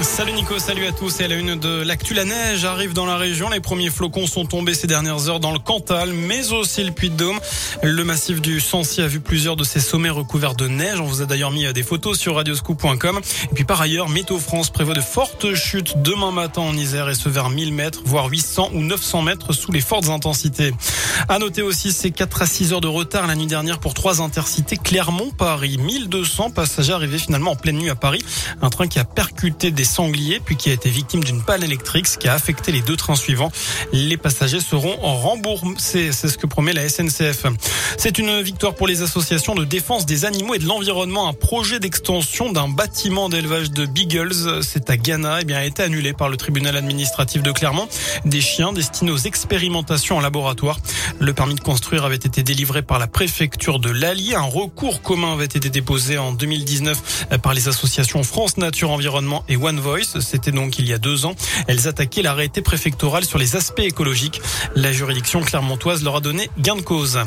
Salut Nico, salut à tous. Et à la une de l'actu, la neige arrive dans la région. Les premiers flocons sont tombés ces dernières heures dans le Cantal, mais aussi le Puy-de-Dôme. Le massif du Sancy a vu plusieurs de ses sommets recouverts de neige. On vous a d'ailleurs mis des photos sur radioscoop.com. Et puis par ailleurs, Météo France prévoit de fortes chutes demain matin en Isère et ce vers 1000 mètres, voire 800 ou 900 mètres sous les fortes intensités. À noter aussi ces 4 à 6 heures de retard la nuit dernière pour trois intercités Clermont-Paris. 1200 passagers arrivés finalement en pleine nuit à Paris. Un train qui a percuté des sanglier puis qui a été victime d'une panne électrique, ce qui a affecté les deux trains suivants. Les passagers seront remboursés, c'est ce que promet la SNCF. C'est une victoire pour les associations de défense des animaux et de l'environnement. Un projet d'extension d'un bâtiment d'élevage de beagles, c'est à Ghana, eh a été annulé par le tribunal administratif de Clermont. Des chiens destinés aux expérimentations en laboratoire. Le permis de construire avait été délivré par la préfecture de l'Allier. Un recours commun avait été déposé en 2019 par les associations France Nature Environnement et One Voice. C'était donc il y a deux ans. Elles attaquaient l'arrêté préfectoral sur les aspects écologiques. La juridiction clermontoise leur a donné gain de cause.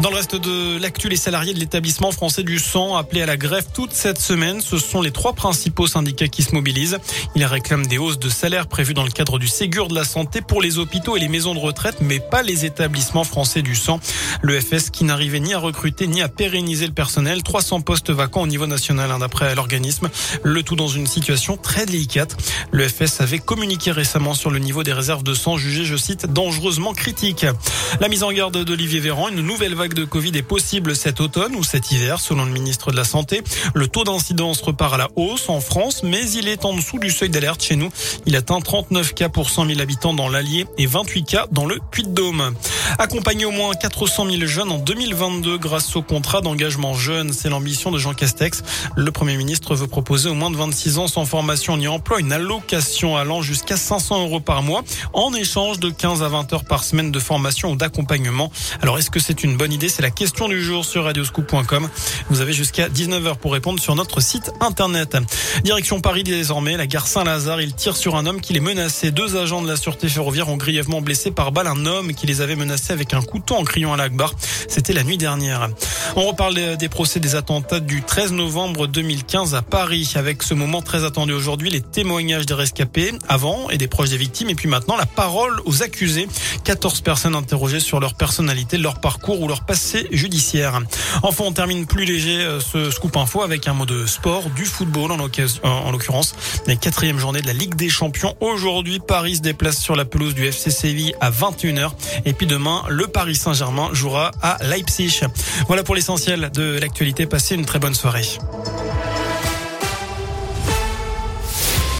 Dans le reste de l'actu, les salariés de l'établissement français du sang appelés à la grève toute cette semaine. Ce sont les trois principaux syndicats qui se mobilisent. Ils réclament des hausses de salaire prévues dans le cadre du Ségur de la santé pour les hôpitaux et les maisons de retraite, mais pas les établissements français du sang. Le FS qui n'arrivait ni à recruter ni à pérenniser le personnel. 300 postes vacants au niveau national, hein, d'après l'organisme. Le tout dans une situation très délicate. Le FS avait communiqué récemment sur le niveau des réserves de sang jugées, je cite, dangereusement critique. La mise en garde d'Olivier Véran, une nouvelle vague de Covid est possible cet automne ou cet hiver, selon le ministre de la Santé. Le taux d'incidence repart à la hausse en France, mais il est en dessous du seuil d'alerte chez nous. Il atteint 39 cas pour 100 000 habitants dans l'Allier et 28 cas dans le Puy-de-Dôme. Accompagner au moins 400 000 jeunes en 2022 grâce au contrat d'engagement jeune, c'est l'ambition de Jean Castex. Le Premier ministre veut proposer aux moins de 26 ans sans formation ni emploi une allocation allant jusqu'à 500 euros par mois en échange de 15 à 20 heures par semaine de formation ou d'accompagnement. Alors est-ce que c'est une bonne idée C'est la question du jour sur radioscoop.com. Vous avez jusqu'à 19h pour répondre sur notre site internet. Direction Paris désormais, la gare Saint-Lazare, il tire sur un homme qui les menaçait. Deux agents de la sûreté ferroviaire ont grièvement blessé par balle un homme qui les avait menacés avec un couteau en criant à l'Akbar. C'était la nuit dernière. On reparle des procès des attentats du 13 novembre 2015 à Paris avec ce moment très attendu aujourd'hui, les témoignages des rescapés avant et des proches des victimes et puis maintenant la parole aux accusés. 14 personnes interrogées sur leur personnalité, leur parcours ou leur passé judiciaire. Enfin, on termine plus léger euh, ce scoop info avec un mot de sport, du football en l'occurrence. La quatrième journée de la Ligue des Champions. Aujourd'hui, Paris se déplace sur la pelouse du FC Séville à 21h. Et puis demain, le Paris Saint-Germain jouera à Leipzig. Voilà pour l'essentiel de l'actualité. Passez une très bonne soirée.